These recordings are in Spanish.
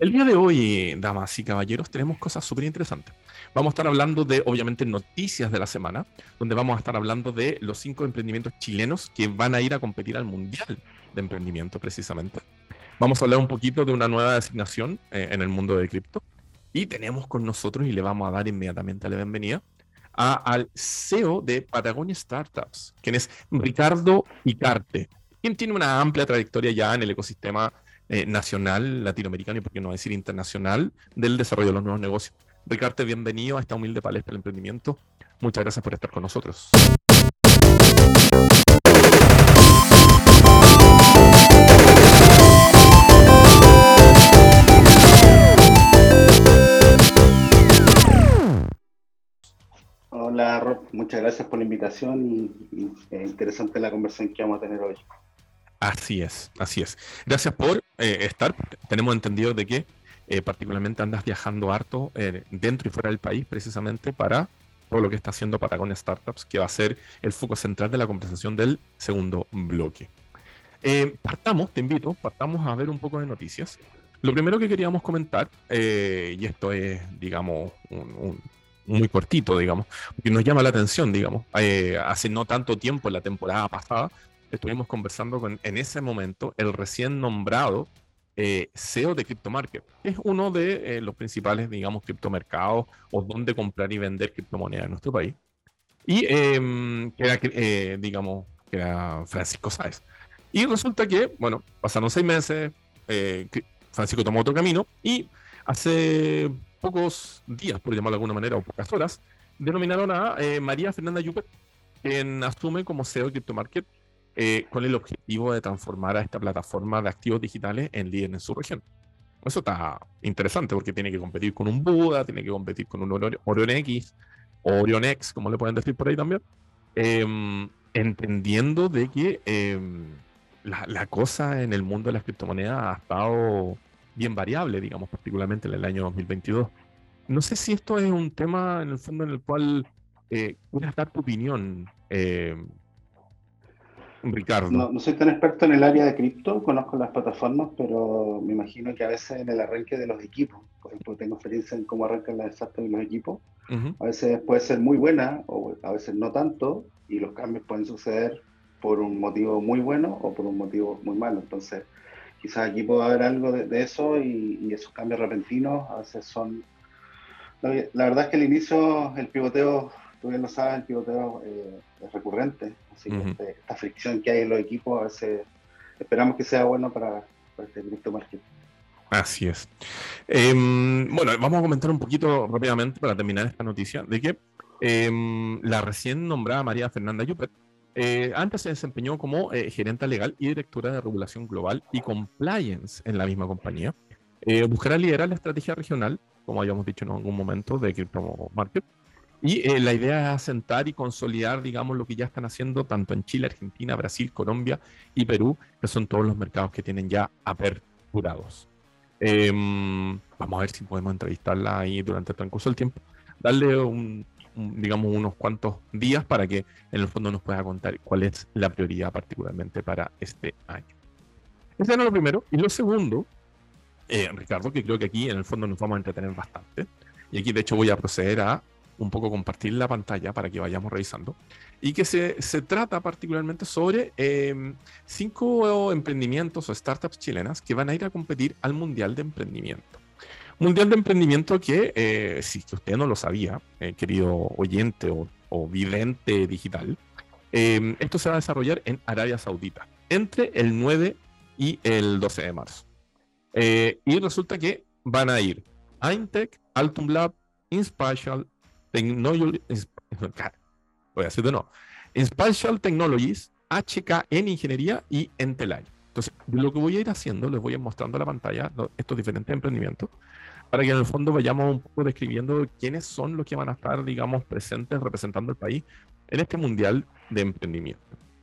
El día de hoy, damas y caballeros, tenemos cosas súper interesantes. Vamos a estar hablando de, obviamente, noticias de la semana, donde vamos a estar hablando de los cinco emprendimientos chilenos que van a ir a competir al Mundial de Emprendimiento, precisamente. Vamos a hablar un poquito de una nueva designación eh, en el mundo de cripto. Y tenemos con nosotros, y le vamos a dar inmediatamente la bienvenida, a, al CEO de Patagonia Startups, quien es Ricardo Icarte, quien tiene una amplia trayectoria ya en el ecosistema eh, nacional, latinoamericano y por qué no decir internacional del desarrollo de los nuevos negocios. Ricardo, bienvenido a esta humilde palestra del emprendimiento. Muchas gracias por estar con nosotros. Hola Rob, muchas gracias por la invitación y, y eh, interesante la conversación que vamos a tener hoy. Así es, así es. Gracias por eh, estar. Tenemos entendido de que eh, particularmente andas viajando harto eh, dentro y fuera del país precisamente para todo lo que está haciendo Patagonia Startups, que va a ser el foco central de la conversación del segundo bloque. partamos, te invito, partamos a ver un poco de noticias. Lo primero que queríamos comentar, y esto es, digamos, muy cortito, digamos, que nos llama la atención, digamos, hace no tanto tiempo, la temporada pasada, estuvimos conversando con, en ese momento, el recién nombrado eh, CEO de CryptoMarket. Es uno de eh, los principales, digamos, criptomercados o donde comprar y vender criptomonedas en nuestro país. Y em, que era, eh, digamos, que era Francisco Sáez. Y resulta que, bueno, pasaron seis meses, Francisco tomó otro camino y hace pocos días, por llamarlo de alguna manera, o pocas horas, denominaron a María Fernanda Yupet, quien asume como CEO de CryptoMarket eh, con el objetivo de transformar a esta plataforma de activos digitales en líder en su región. Eso está interesante porque tiene que competir con un Buda, tiene que competir con un Orion X, Orion X, como le pueden decir por ahí también, em, entendiendo de que em, la, cosa en el mundo de las criptomonedas ha estado bien variable, digamos, particularmente en el año 2022. No sé si esto es un tema en el fondo en el cual eh, dar tu opinión, eh, Ricardo. No, soy tan experto en el área de cripto, conozco las plataformas, pero me imagino que a veces en el arranque de los equipos, por ejemplo, tengo experiencia en cómo arrancan las startups y los equipos, a veces puede ser muy buena o a veces no tanto, y los cambios pueden suceder por un motivo muy bueno o por un motivo muy malo. Entonces, quizás aquí puede haber algo de, eso y, esos cambios repentinos a veces son... La verdad es que al inicio el pivoteo tú bien lo sabes, el pivoteo eh, es recurrente, así que este, esta fricción que hay en los equipos, a veces esperamos que sea bueno para, este cripto market. Así es. Em, bueno, vamos a comentar un poquito rápidamente para terminar esta noticia de que em, la recién nombrada María Fernanda Yupet eh, antes se desempeñó como eh, gerente legal y directora de regulación global y compliance en la misma compañía. buscará liderar la estrategia regional, como habíamos dicho en algún momento, de Crypto Market, y eh, la idea es asentar y consolidar, digamos, lo que ya están haciendo tanto en Chile, Argentina, Brasil, Colombia y Perú, que son todos los mercados que tienen ya aperturados. Em, vamos a ver si podemos entrevistarla ahí durante el transcurso del tiempo. Darle un, digamos, unos cuantos días para que en el fondo nos pueda contar cuál es la prioridad particularmente para este año. Ese era lo primero. Y lo segundo, eh, Ricardo, que creo que aquí en el fondo nos vamos a entretener bastante. Y aquí de hecho voy a proceder a un poco compartir la pantalla para que vayamos revisando. Y que se, se trata particularmente sobre em, cinco emprendimientos o startups chilenas que van a ir a competir al Mundial de Emprendimiento. Mundial de Emprendimiento que, eh, si usted no lo sabía, eh, querido oyente o, o vidente digital, em, esto se va a desarrollar en Arabia Saudita entre el 9 y el 12 de marzo. Eh, y resulta que van a ir Intech, Altum Lab, InSpatial, Technologies, voy a decir de nuevo, Spatial Technologies, HK en Ingeniería y Entelay. Entonces, lo que voy a ir haciendo, les voy a ir mostrando la pantalla estos diferentes emprendimientos, para que en el fondo vayamos un poco describiendo quiénes son los que van a estar, digamos, presentes representando el país en este mundial de emprendimiento.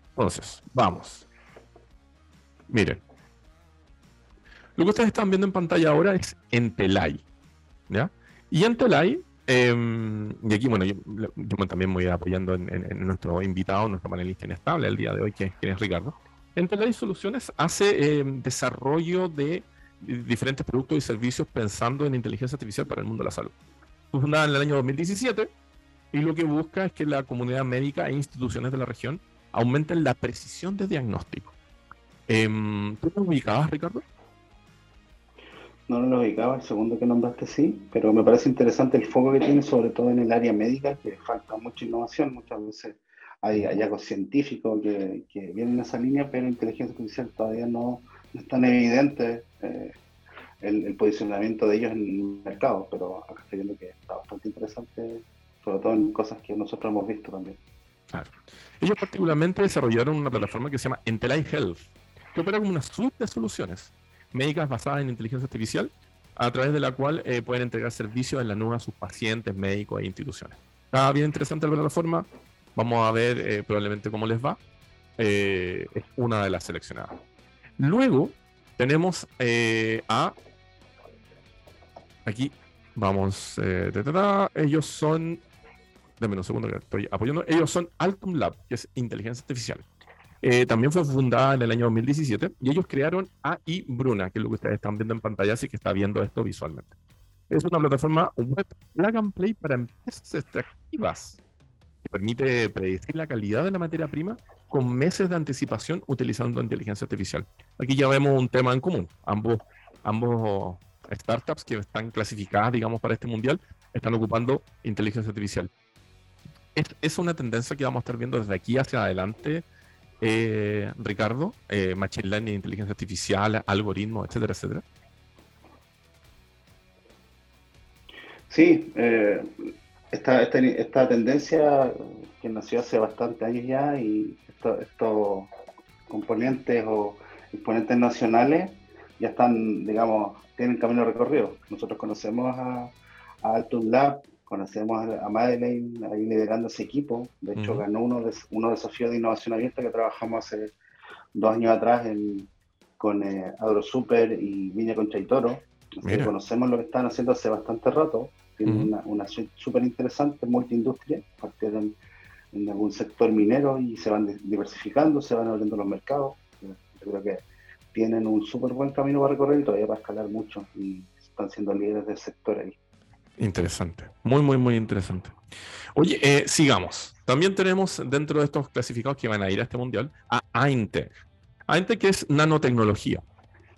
Entonces, vamos. Miren. Lo que ustedes están viendo en pantalla ahora es Entelay. ¿Ya? Y Entelay Em, y aquí, bueno, yo, también voy apoyando en, nuestro invitado, nuestro panelista inestable el día de hoy, que, es Ricardo. Entelay Soluciones hace em, desarrollo de diferentes productos y servicios pensando en inteligencia artificial para el mundo de la salud. Fue fundada en el año 2017 y lo que busca es que la comunidad médica e instituciones de la región aumenten la precisión de diagnóstico. Em, ¿Tú lo ubicabas, Ricardo? No, lo ubicaba, el segundo que nombraste sí, pero me parece interesante el foco que tiene, sobre todo en el área médica, que falta mucha innovación, muchas veces hay hallazgos científicos que, vienen en esa línea, pero inteligencia artificial todavía no, es tan evidente eh, el, posicionamiento de ellos en el mercado, pero acá estoy viendo que está bastante interesante, sobre todo en cosas que nosotros hemos visto también. Ellos particularmente desarrollaron una plataforma que se llama Entelai Health, que opera como una suite de soluciones médicas basadas en inteligencia artificial, a través de la cual eh, pueden entregar servicios en la nube a sus pacientes, médicos e instituciones. Está bien interesante la plataforma. Vamos a ver eh, probablemente cómo les va. Eh, es una de las seleccionadas. Luego tenemos a. Aquí vamos. ellos son. Deme un segundo que estoy apoyando. Ellos son Altum Lab, que es inteligencia artificial. Eh, también fue fundada en el año 2017 y ellos crearon AI Bruna, que es lo que ustedes están viendo en pantalla, así que está viendo esto visualmente. Es una plataforma web plug and play para empresas extractivas que permite predecir la calidad de la materia prima con meses de anticipación utilizando inteligencia artificial. Aquí ya vemos un tema en común. Ambos, ambos startups que están clasificadas, digamos, para este mundial, están ocupando inteligencia artificial. Es, es una tendencia que vamos a estar viendo desde aquí hacia adelante eh, Ricardo, eh, Machine Learning, inteligencia artificial, algoritmos, etcétera, etcétera? Sí, eh, esta, esta, tendencia que nació hace bastante años ya y estos componentes o exponentes nacionales ya están, digamos, tienen camino recorrido. Nosotros conocemos a, a Altum Lab, conocemos a Madeleine ahí liderando ese equipo. De hecho, ganó uno de, uno de desafíos de innovación abierta que trabajamos hace dos años atrás con eh, AgroSuper y Viña Concha y Toro. conocemos lo que están haciendo hace bastante rato. Tienen una, una suite súper interesante, multiindustria. Partieron en algún sector minero y se van diversificando, se van abriendo los mercados. Yo creo que tienen un súper buen camino para recorrer y todavía va a escalar mucho y están siendo líderes del sector ahí. Interesante, muy, muy, muy interesante. Oye, eh, sigamos. También tenemos dentro de estos clasificados que van a ir a este mundial a AINTEC. AINTEC es nanotecnología.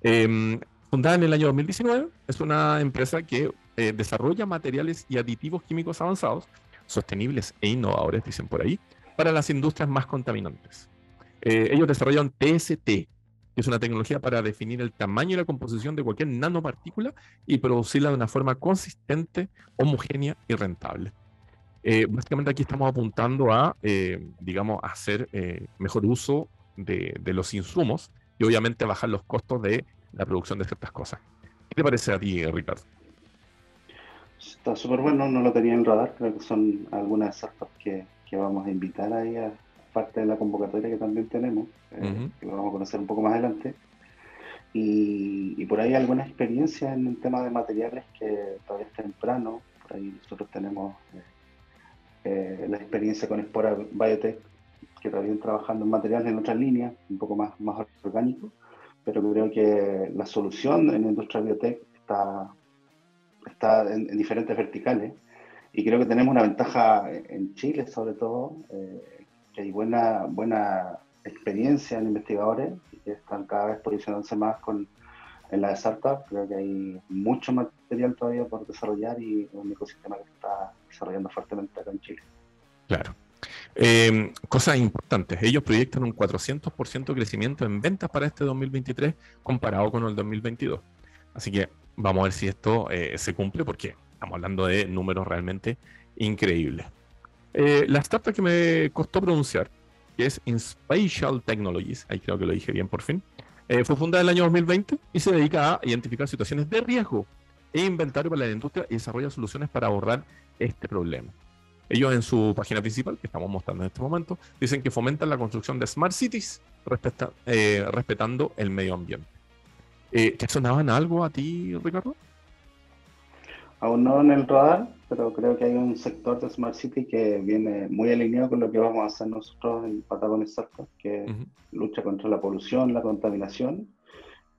Em, fundada en el año 2019, es una empresa que eh, desarrolla materiales y aditivos químicos avanzados, sostenibles e innovadores, dicen por ahí, para las industrias más contaminantes. Eh, ellos desarrollan TST, es una tecnología para definir el tamaño y la composición de cualquier nanopartícula y producirla de una forma consistente, homogénea y rentable. Eh, básicamente aquí estamos apuntando a, eh, digamos, hacer eh, mejor uso de, los insumos y obviamente bajar los costos de la producción de ciertas cosas. ¿Qué te parece a ti, Ricardo? Está súper bueno, no lo tenía en radar, creo que son algunas startups que, que vamos a invitar ahí a, parte de la convocatoria que también tenemos, eh, que lo vamos a conocer un poco más adelante. Y, por ahí alguna experiencia en el tema de materiales que todavía es temprano. Por ahí nosotros tenemos eh, eh, la experiencia con Espora Biotech, que todavía trabajando en materiales en otras líneas, un poco más, más orgánico, pero creo que la solución en la industria biotech está, está en, diferentes verticales y creo que tenemos una ventaja en Chile sobre todo, hay buena, buena experiencia en investigadores que están cada vez posicionándose más con, en la de startup. Creo que hay mucho material todavía por desarrollar y un ecosistema que está desarrollando fuertemente acá en Chile. Claro. Eh, cosas importantes, ellos proyectan un 400% de crecimiento en ventas para este 2023 comparado con el 2022. Así que vamos a ver si esto eh, se cumple porque estamos hablando de números realmente increíbles. Eh, la startup que me costó pronunciar, que es Inspatial Technologies, ahí creo que lo dije bien por fin, eh, fue fundada en el año 2020 y se dedica a identificar situaciones de riesgo e inventario para la industria y desarrolla soluciones para abordar este problema. Ellos en su página principal, que estamos mostrando en este momento, dicen que fomentan la construcción de smart cities eh, respetando el medio ambiente. ¿Te sonaban algo a ti, Ricardo? Aún no en el radar, pero creo que hay un sector de Smart City que viene muy alineado con lo que vamos a hacer nosotros en Patagonia Startup, que lucha contra la polución, la contaminación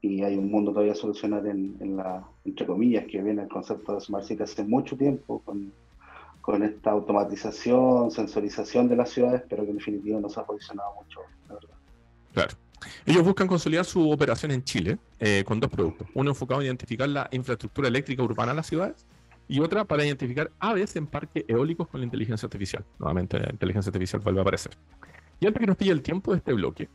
y hay un mundo todavía a solucionar en, en, la, entre comillas, que viene el concepto de Smart City hace mucho tiempo, con, con esta automatización, sensorización de las ciudades, pero que en definitiva no se ha posicionado mucho, la verdad. Claro. Ellos buscan consolidar su operación en Chile eh, con dos productos. Uno enfocado en identificar la infraestructura eléctrica urbana en las ciudades y otra para identificar aves en parques eólicos con la inteligencia artificial. Nuevamente, la inteligencia artificial vuelve a aparecer. Y antes que nos pille el tiempo de este bloque,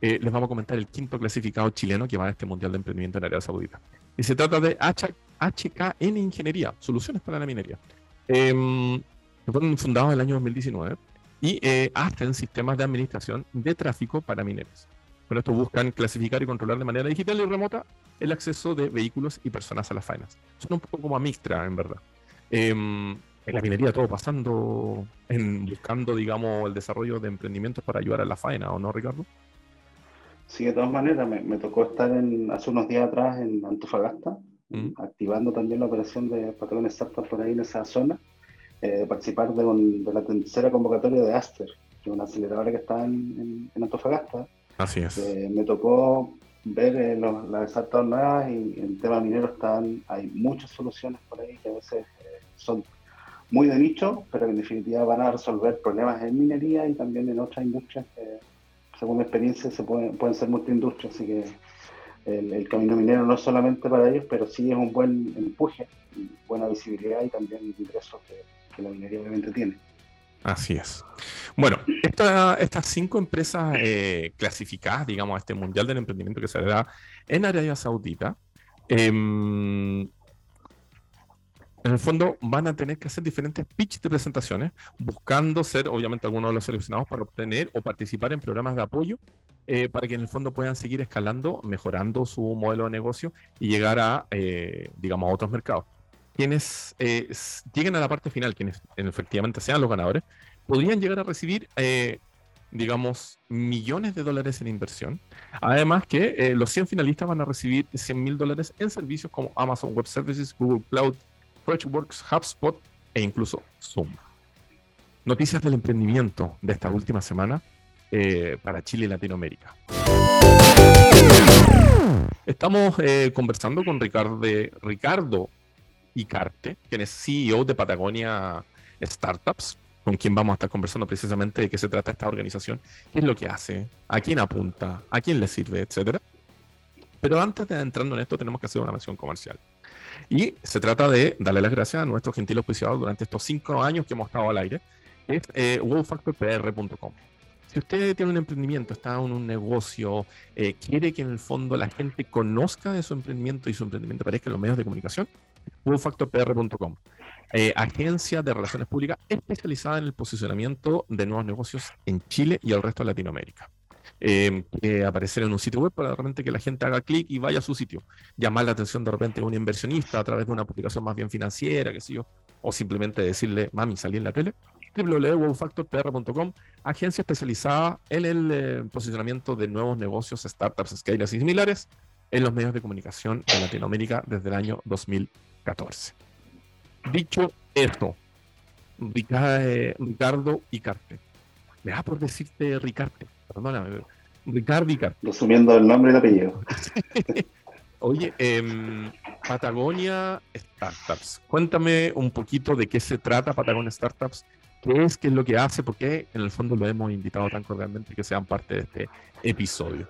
eh, les vamos a comentar el quinto clasificado chileno que va a este Mundial de Emprendimiento en Arabia Saudita. Y se trata de HKN Ingeniería, Soluciones para la Minería. Eh, fueron fundados en el año 2019 y eh, hacen sistemas de administración de tráfico para mineros. Con esto buscan clasificar y controlar de manera digital y remota el acceso de vehículos y personas a las faenas. Son un poco como a Mixtra, en verdad. Em, en la minería todo pasando en buscando, digamos, el desarrollo de emprendimientos para ayudar a la faena, ¿o no, Ricardo? Sí, de todas maneras, me, tocó estar en, hace unos días atrás en Antofagasta, mm. activando también la operación de patrones startup por ahí en esa zona, eh, participar de, de, la tercera convocatoria de Aster, que es una aceleradora que está en, en Antofagasta, Así es. Eh, me tocó ver eh, las startups nuevas y en tema minero están, hay muchas soluciones por ahí que a veces eh, son muy de nicho, pero en definitiva van a resolver problemas en minería y también en otras industrias que, según mi experiencia, se pueden, pueden ser multiindustrias. Así que el, camino minero no es solamente para ellos, pero sí es un buen empuje, buena visibilidad y también ingresos que la minería obviamente tiene. Así es. Bueno, estas cinco empresas eh, clasificadas, digamos, a este Mundial del Emprendimiento que se hará en Arabia Saudita, em, en el fondo van a tener que hacer diferentes pitches de presentaciones, buscando ser, obviamente, algunos de los seleccionados para obtener o participar en programas de apoyo, eh, para que en el fondo puedan seguir escalando, mejorando su modelo de negocio y llegar a, eh, digamos, a otros mercados quienes eh, lleguen a la parte final, quienes efectivamente sean los ganadores, podrían llegar a recibir, eh, digamos, millones de dólares en inversión. Además que eh, los 100 finalistas van a recibir 100 mil dólares en servicios como Amazon Web Services, Google Cloud, Freshworks, HubSpot e incluso Zoom. Noticias del emprendimiento de esta última semana para Chile y Latinoamérica. Estamos conversando con Ricardo, Ricardo Icarte, quien es CEO de Patagonia Startups, con quien vamos a estar conversando precisamente de qué se trata esta organización, qué es lo que hace, a quién apunta, a quién le sirve, etcétera. Pero antes de entrando en esto, tenemos que hacer una mención comercial. Y se trata de darle las gracias a nuestro gentil auspiciador durante estos cinco años que hemos estado al aire, es eh. Si usted tiene un emprendimiento, está en un negocio, eh, quiere que en el fondo la gente conozca de su emprendimiento y su emprendimiento aparezca en los medios de comunicación, wowfactorpr.com, eh, agencia de relaciones públicas especializada en el posicionamiento de nuevos negocios en Chile y el resto de Latinoamérica. Eh, aparecer en un sitio web para de repente que la gente haga clic y vaya a su sitio. Llamar la atención de repente a un inversionista a través de una publicación más bien financiera, qué sé yo, o simplemente decirle, mami, salí en la tele. www.wowfactorpr.com, agencia especializada en el eh, posicionamiento de nuevos negocios, startups, scalers y similares en los medios de comunicación en Latinoamérica desde el año 2000 14. Dicho esto, Ricardo Icarte. Me da por decirte Ricarte, perdóname. Ricardo Icarte. Resumiendo el nombre y el apellido. Oye, em, Patagonia Startups. Cuéntame un poquito de qué se trata Patagonia Startups. ¿Qué es? ¿Qué es lo que hace? ¿Por qué en el fondo lo hemos invitado tan cordialmente que sean parte de este episodio?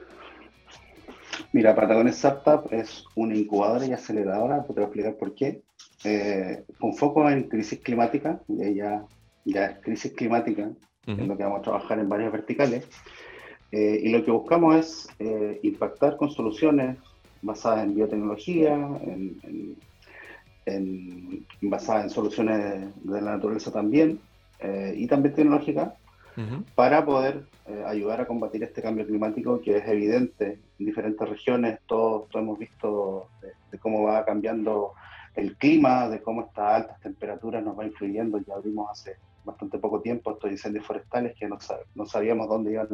Mira, Patagonia Startup es una incubadora y aceleradora, te voy a explicar por qué. Eh, con foco en crisis climática, y ya, ya es crisis climática, en lo que vamos a trabajar en varias verticales. Eh, y lo que buscamos es eh, impactar con soluciones basadas en biotecnología, en, en, basadas en soluciones de la naturaleza también, y también para poder eh, ayudar a combatir este cambio climático que es evidente en diferentes regiones. Todos, hemos visto de, cómo va cambiando el clima, de cómo estas altas temperaturas nos va influyendo. Ya vimos hace bastante poco tiempo estos incendios forestales que no, no sabíamos dónde iban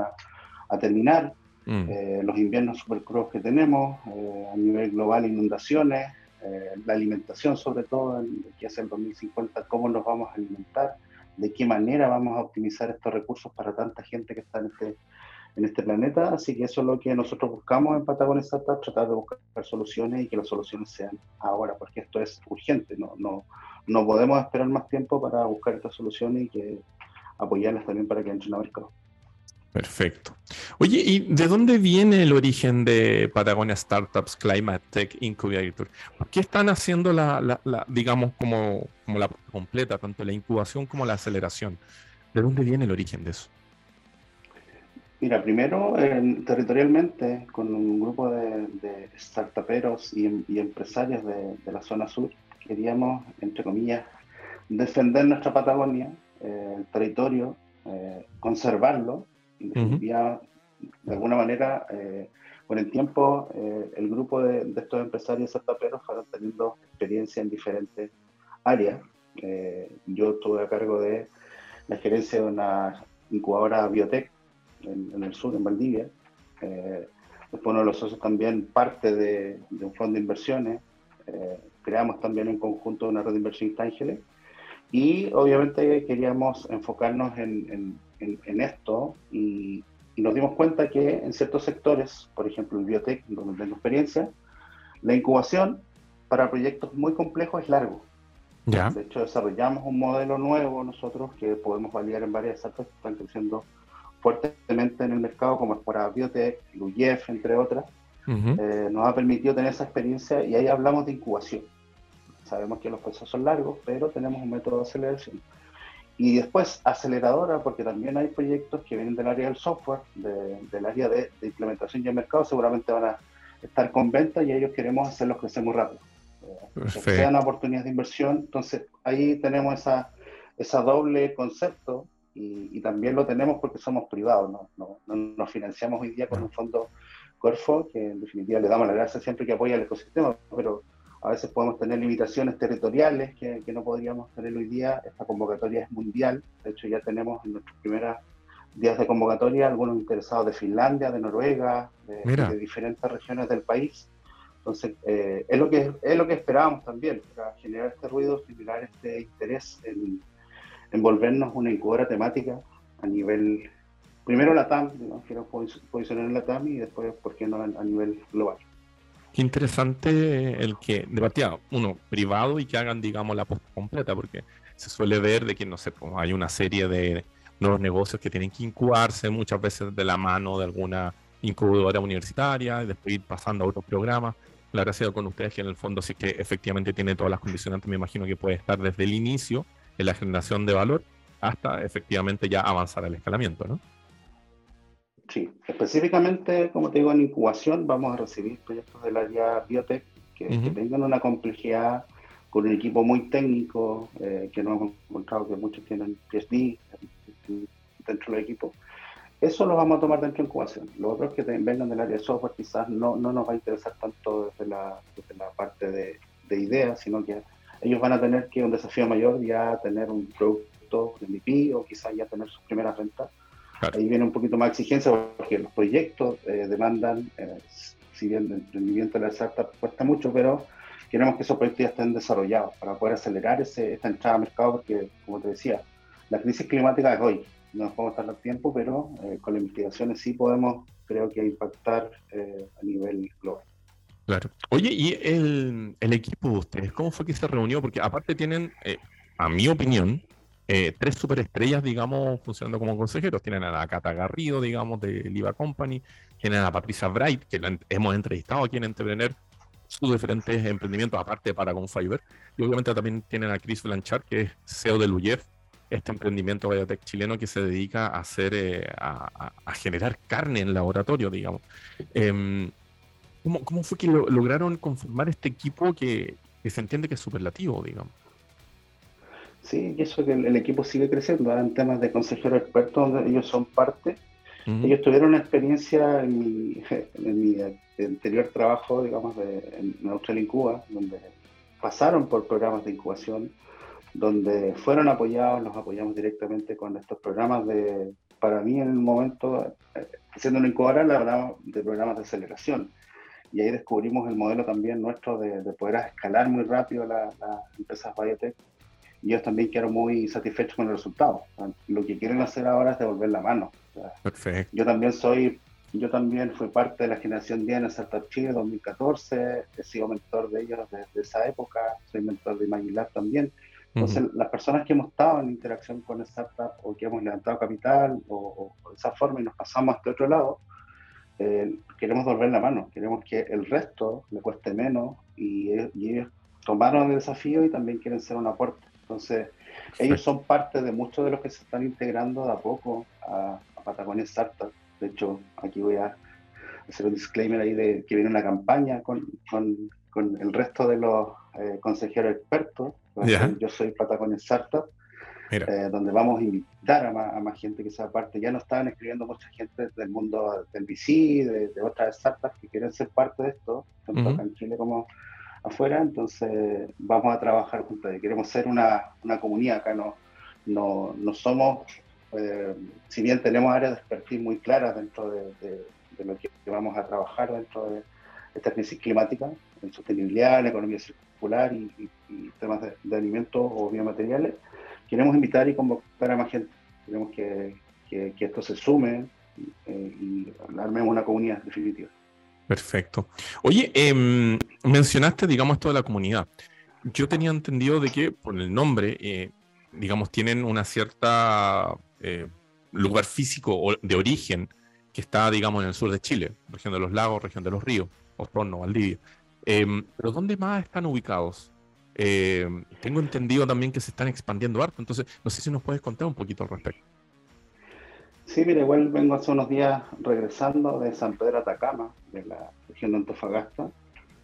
a, terminar. Mm. Eh, los inviernos super crudos que tenemos, eh, a nivel global inundaciones, la alimentación sobre todo, que es el 2050, cómo nos vamos a alimentar de qué manera vamos a optimizar estos recursos para tanta gente que está en este, en este planeta, así que eso es lo que nosotros buscamos en Patagonia Startup, tratar de buscar soluciones y que las soluciones sean ahora, porque esto es urgente, no, no, no podemos esperar más tiempo para buscar estas soluciones y que apoyarlas también para que entren a mercado. Perfecto. Oye, ¿y de dónde viene el origen de Patagonia Startups Climate Tech Incubator? ¿Por qué están haciendo la, digamos, como, como la completa, tanto la incubación como la aceleración? ¿De dónde viene el origen de eso? Mira, primero, territorialmente, con un grupo de, startuperos y, empresarios de, la zona sur, queríamos, entre comillas, defender nuestra Patagonia, eh, el territorio, eh, conservarlo de alguna manera, eh, con el tiempo, eh, el grupo de, estos empresarios startuperos fueron teniendo experiencia en diferentes áreas. Eh, yo estuve a cargo de la gerencia de una incubadora biotech en, el sur, en Valdivia. después uno de los socios también parte de, un fondo de inversiones. creamos también en conjunto una red de inversión intangible. Y obviamente queríamos enfocarnos en en, esto y, nos dimos cuenta que en ciertos sectores, por ejemplo el biotech, donde tengo experiencia, la incubación para proyectos muy complejos es largo. Ya. De hecho, desarrollamos un modelo nuevo nosotros que podemos validar en varias startups que están creciendo fuertemente en el mercado, como es para Biotech, Luyef, entre otras. Eh, nos ha permitido tener esa experiencia y ahí hablamos de incubación. Sabemos que los procesos son largos, pero tenemos un método de aceleración. Y después aceleradora, porque también hay proyectos que vienen del área del software, del área de, implementación y el mercado, seguramente van a estar con venta y ellos queremos hacerlos crecer muy rápido. Eh, que sean oportunidades de inversión. Entonces ahí tenemos esa, esa doble concepto y, también lo tenemos porque somos privados, ¿no? No, no nos financiamos hoy día con un fondo Corfo, que en definitiva le damos la gracia siempre que apoya el ecosistema, pero a veces podemos tener limitaciones territoriales que, no podríamos tener hoy día. Esta convocatoria es mundial. De hecho, ya tenemos en nuestros primeros días de convocatoria algunos interesados de Finlandia, de Noruega, de, diferentes regiones del país. Entonces, eh, es, lo que, es lo que esperábamos también, para generar este ruido, generar este interés en, en volvernos una incubadora temática a nivel, primero la TAM, quiero posicionar en la TAM y después, ¿por qué no a nivel global? Qué interesante el que, de uno, privado y que hagan, digamos, la post completa, porque se suele ver de que, no sé, pues, hay una serie de nuevos negocios que tienen que incubarse muchas veces de la mano de alguna incubadora universitaria y después ir pasando a otros programas. La gracia con ustedes que en el fondo sí que efectivamente tiene todas las condicionantes, me imagino que puede estar desde el inicio en la generación de valor hasta efectivamente ya avanzar al escalamiento, ¿no? Sí, específicamente, como te digo, en incubación vamos a recibir proyectos del área biotech que, tengan una complejidad con un equipo muy técnico, eh, que no hemos encontrado que muchos tienen PhD dentro del equipo. Eso lo vamos a tomar dentro de incubación. Los otros que vengan del área de software quizás no, no nos va a interesar tanto desde la, desde la parte de, de ideas, sino que ellos van a tener que un desafío mayor ya tener un producto de MVP o quizás ya tener sus primeras ventas Ahí viene un poquito más exigencia porque los proyectos eh, demandan, eh, si bien el emprendimiento de la startup cuesta mucho, pero queremos que esos proyectos ya estén desarrollados para poder acelerar ese, esta entrada al mercado porque, como te decía, la crisis climática es hoy. No nos podemos tardar tiempo, pero eh, con las investigaciones sí podemos, creo que, impactar a nivel global. Claro. Oye, ¿y el, el, equipo de ustedes, cómo fue que se reunió? Porque aparte tienen, a mi opinión, eh, tres superestrellas, digamos, funcionando como consejeros. Tienen a la Cata Garrido, digamos, de Liva Company, tienen a Patricia Bright, que la hemos entrevistado aquí en Entrepreneur, sus diferentes emprendimientos, aparte para con Fiverr. Y obviamente también tienen a Chris Blanchard, que es CEO de Luyef, este emprendimiento biotech chileno que se dedica a hacer, eh, a, generar carne en laboratorio, digamos. Em, ¿cómo, fue que lograron conformar este equipo que, que se entiende que es superlativo, digamos? Sí, y eso que el, equipo sigue creciendo. en temas de consejeros expertos, donde ellos son parte. Ellos tuvieron una experiencia en mi, en mi anterior trabajo, digamos, de, en Australia y Cuba, donde pasaron por programas de incubación, donde fueron apoyados, los apoyamos directamente con estos programas de, para mí en el momento, eh, siendo una incubadora, hablamos de programas de aceleración. Y ahí descubrimos el modelo también nuestro de, poder escalar muy rápido las empresas biotech ellos también quedaron muy satisfechos con el resultado. Lo que quieren hacer ahora es devolver la mano. Perfecto. Yo también soy, yo también fui parte de la generación 10 en Startup Chile 2014, he sido mentor de ellos desde esa época, soy mentor de Magilab también. Entonces, las personas que hemos estado en interacción con startup o que hemos levantado capital o, de esa forma y nos pasamos a este otro lado, eh, queremos volver la mano, queremos que el resto le cueste menos y, ellos tomaron el desafío y también quieren ser un aporte. Entonces, ellos son parte de muchos de los que se están integrando de a poco a, Patagonia Startup. De hecho, aquí voy a hacer un disclaimer ahí de que viene una campaña con, con, con el resto de los eh, consejeros expertos. Yo soy Patagonia Startup, eh, donde vamos a invitar a más, gente que sea parte. Ya nos estaban escribiendo mucha gente del mundo del VC, de, otras startups que quieren ser parte de esto, tanto acá en Chile como afuera. Entonces, vamos a trabajar juntos. Queremos ser una, una comunidad acá, no, no, no somos, eh, si bien tenemos áreas de expertise muy claras dentro de, de lo que vamos a trabajar dentro de esta crisis climática, en sostenibilidad, en economía circular y, temas de, alimentos o biomateriales, queremos invitar y convocar a más gente. Queremos que, que, esto se sume eh, y armemos una comunidad definitiva. Perfecto. Oye, em, mencionaste, digamos, esto de la comunidad. Yo tenía entendido de que por el nombre, eh, digamos, tienen una cierta eh, lugar físico de origen que está, digamos, en el sur de Chile, región de los lagos, región de los ríos, Osorno, Valdivia. Em, pero ¿dónde más están ubicados? Em, tengo entendido también que se están expandiendo harto, entonces no sé si nos puedes contar un poquito al respecto. Sí, mire, igual vengo hace unos días regresando de San Pedro Atacama, de la región de Antofagasta,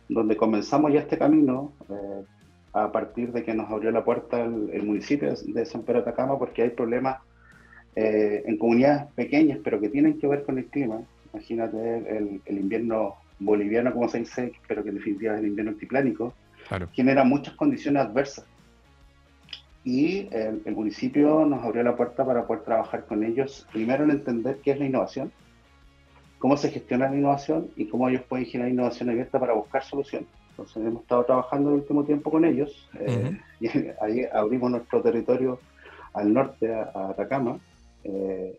donde comenzamos ya este camino eh, a partir de que nos abrió la puerta el, municipio de San Pedro Atacama, porque hay problemas eh, en comunidades pequeñas, pero que tienen que ver con el clima. Imagínate el, el invierno boliviano, como se dice, pero que en definitiva es el invierno altiplánico, genera muchas condiciones adversas. Y el, municipio nos abrió la puerta para poder trabajar con ellos, primero en entender qué es la innovación, cómo se gestiona la innovación y cómo ellos pueden generar innovación abierta para buscar soluciones. Entonces hemos estado trabajando el último tiempo con ellos eh, y ahí abrimos nuestro territorio al norte, a, Atacama, eh,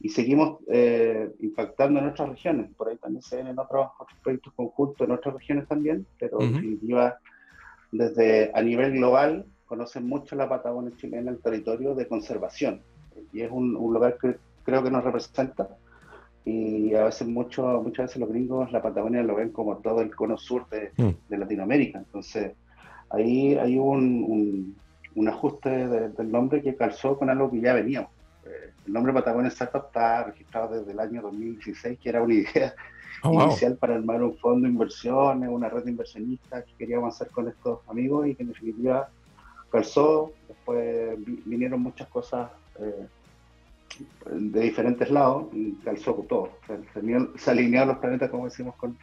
y seguimos eh, impactando en otras regiones. Por ahí también se ven en otros, proyectos conjuntos en otras regiones también, pero en definitiva, desde a nivel global, conocen mucho la Patagonia chilena, el territorio de conservación. Y es un, lugar que creo que nos representa. Y a veces, mucho, muchas veces los gringos la Patagonia lo ven como todo el cono sur de, mm. de Latinoamérica. Entonces, ahí hay un, un, un ajuste del nombre que calzó con algo que ya veníamos el nombre Patagonia Startup está registrado desde el año 2016, que era una idea oh, inicial para armar un fondo de inversiones, una red de inversionistas que queríamos hacer con estos amigos y que en definitiva calzó. Después vinieron muchas cosas eh, de diferentes lados y calzó con todo. se, alinearon los planetas, como decimos, con,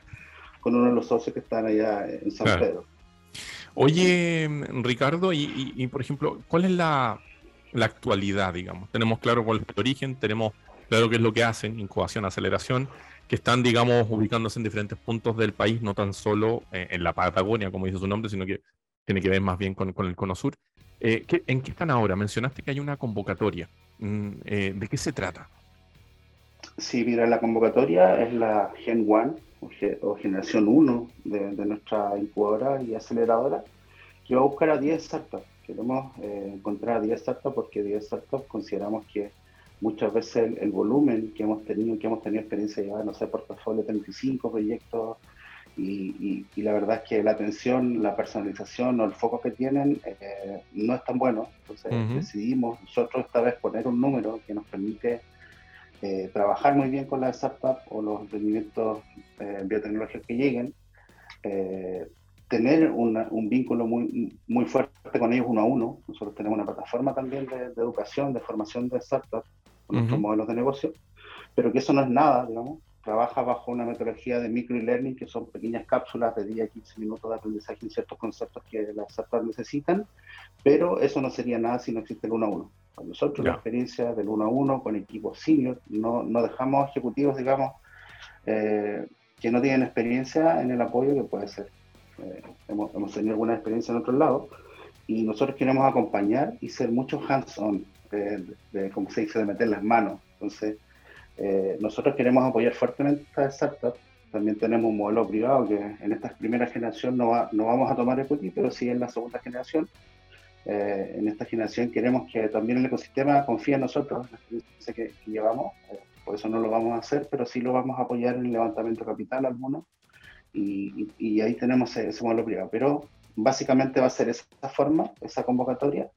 uno de los socios que están allá en San Pedro. Oye, Ricardo, y, por ejemplo, ¿cuál es la, la actualidad, digamos. Tenemos claro cuál es el origen, tenemos claro qué es lo que hacen, incubación, aceleración, que están, digamos, ubicándose en diferentes puntos del país, no tan solo eh, en la Patagonia, como dice su nombre, sino que tiene que ver más bien con, el Cono Sur. Eh, ¿En qué están ahora? Mencionaste que hay una convocatoria. Mm, eh, ¿De qué se trata? Sí, mira, la convocatoria es la Gen 1 o, Generación 1 de, de, nuestra incubadora y aceleradora, que va a buscar a 10 startups queremos eh, encontrar a 10 startups porque 10 startups consideramos que muchas veces el, volumen que hemos tenido, que hemos tenido experiencia de llevar, no sé, portafolio de 35 proyectos y, la verdad es que la atención, la personalización o el foco que tienen eh, no es tan bueno. Entonces decidimos nosotros esta vez poner un número que nos permite eh, trabajar muy bien con las startups o los emprendimientos biotecnológicos que lleguen, tener un vínculo muy, muy fuerte con ellos uno a uno. Nosotros tenemos una plataforma también de, educación, de formación de startups, con nuestros modelos de negocio, pero que eso no es nada, digamos. Trabaja bajo una metodología de micro-learning, que son pequeñas cápsulas de 10 a 15 minutos de aprendizaje en ciertos conceptos que las startups necesitan, pero eso no sería nada si no existe el uno a uno. nosotros la experiencia del uno a uno con equipos senior, no, no dejamos ejecutivos, digamos, eh, que no tienen experiencia en el apoyo que puede ser eh, hemos, tenido alguna experiencia en otros lados, y nosotros queremos acompañar y ser mucho hands-on, de, como se dice, de meter las manos. Entonces, eh, nosotros queremos apoyar fuertemente a esta startup. También tenemos un modelo privado que en esta primera generación no, no vamos a tomar equity, pero sí en la segunda generación. Eh, en esta generación queremos que también el ecosistema confíe en nosotros, la experiencia que, llevamos. Eh, por eso no lo vamos a hacer, pero sí lo vamos a apoyar en el levantamiento capital algunos. Y, y, ahí tenemos ese modelo privado. Pero básicamente va a ser esa forma, esa convocatoria.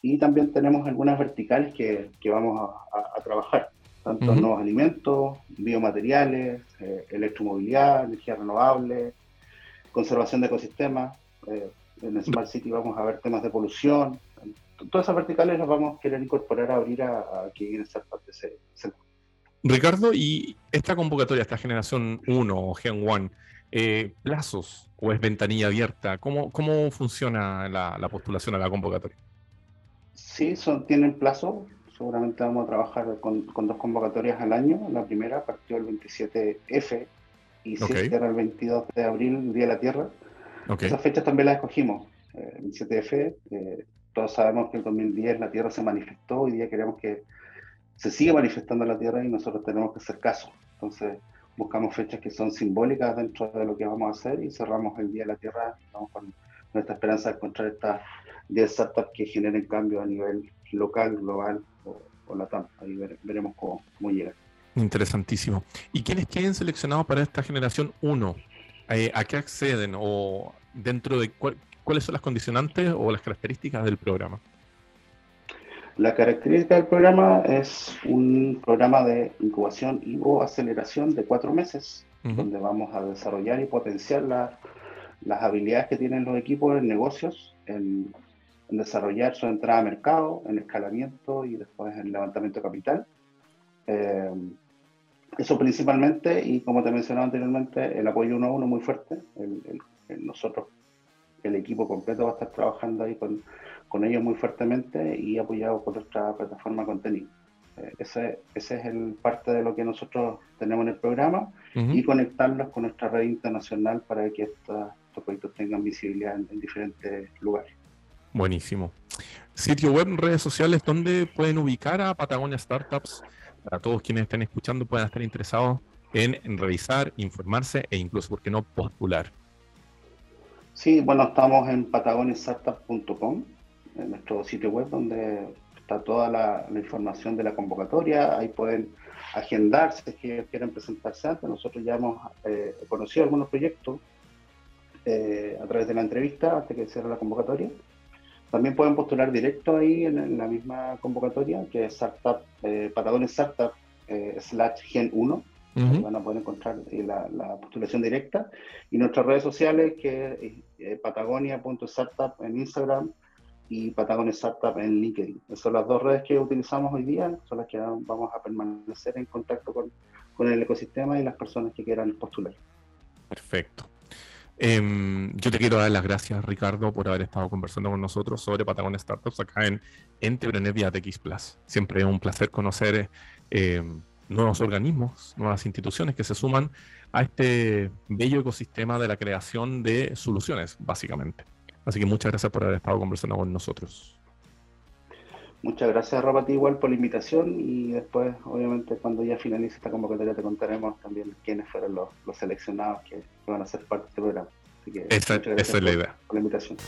Y también tenemos algunas verticales que, que vamos a, trabajar, tanto nuevos alimentos, biomateriales, eh, electromovilidad, energía renovable, conservación de ecosistemas. Eh, en Smart City vamos a ver temas de polución. Todas esas verticales las vamos a querer incorporar a abrir a, a quien en esa parte se, Ricardo, y esta convocatoria, esta generación 1 o Gen 1, eh, plazos o es ventanilla abierta? ¿Cómo, cómo funciona la, postulación a la convocatoria? Sí, son, tienen plazo. Seguramente vamos a trabajar con, dos convocatorias al año. La primera partió el 27F y se cierra el 22 de abril, Día de la Tierra. Esas fechas también las escogimos. Eh, el 27F, eh, todos sabemos que en 2010 la Tierra se manifestó. Hoy día queremos que se siga manifestando la Tierra y nosotros tenemos que hacer caso. Entonces, buscamos fechas que son simbólicas dentro de lo que vamos a hacer y cerramos el Día de la Tierra Estamos con nuestra esperanza de encontrar estas 10 startups que generen cambio a nivel local, global o, o latam. Ahí veremos cómo, cómo llega. Interesantísimo. ¿Y quiénes queden seleccionados para esta generación 1? Eh, ¿A qué acceden o dentro de cuáles son las condicionantes o las características del programa? La característica del programa es un programa de incubación y o aceleración de cuatro meses, donde vamos a desarrollar y potenciar las habilidades que tienen los equipos en negocios, en, desarrollar su entrada a mercado, en escalamiento y después en levantamiento de capital. Eh, eso principalmente, y como te mencionaba anteriormente, el apoyo uno a uno muy fuerte. nosotros, el equipo completo va a estar trabajando ahí con con ellos muy fuertemente y apoyado por nuestra plataforma contenido. Eh, ese, ese, es el parte de lo que nosotros tenemos en el programa y conectarlos con nuestra red internacional para que estos proyectos tengan visibilidad en, diferentes lugares. Buenísimo. Sitio web, redes sociales, ¿dónde pueden ubicar a Patagonia Startups? Para todos quienes estén escuchando puedan estar interesados en, revisar, informarse e incluso, ¿por qué no, postular? Sí, bueno, estamos en patagoniastartup.com en nuestro sitio web donde está toda la, información de la convocatoria. Ahí pueden agendarse si quieren presentarse antes. Nosotros ya hemos eh, conocido algunos proyectos eh, a través de la entrevista antes que cierre la convocatoria. También pueden postular directo ahí en, la misma convocatoria, que es Startup, eh, Patagonia Startup eh, slash Gen 1. Van a poder encontrar la, la, postulación directa. Y nuestras redes sociales, que es patagonia.startup en Instagram y Patagonia Startup en LinkedIn. Esas son las dos redes que utilizamos hoy día, son las que vamos a permanecer en contacto con, con el ecosistema y las personas que quieran postular. Perfecto. Em, yo te quiero dar las gracias, Ricardo, por haber estado conversando con nosotros sobre Patagonia Startups acá en Entrepreneur vía TX Plus. Siempre es un placer conocer em, nuevos organismos, nuevas instituciones que se suman a este bello ecosistema de la creación de soluciones, básicamente. Así que muchas gracias por haber estado conversando con nosotros. Muchas gracias, Robert, igual por la invitación y después, obviamente, cuando ya finalice esta convocatoria, te contaremos también quiénes fueron los, seleccionados que, van a ser parte de este programa. Así que, esa, esa es la idea. Por la invitación.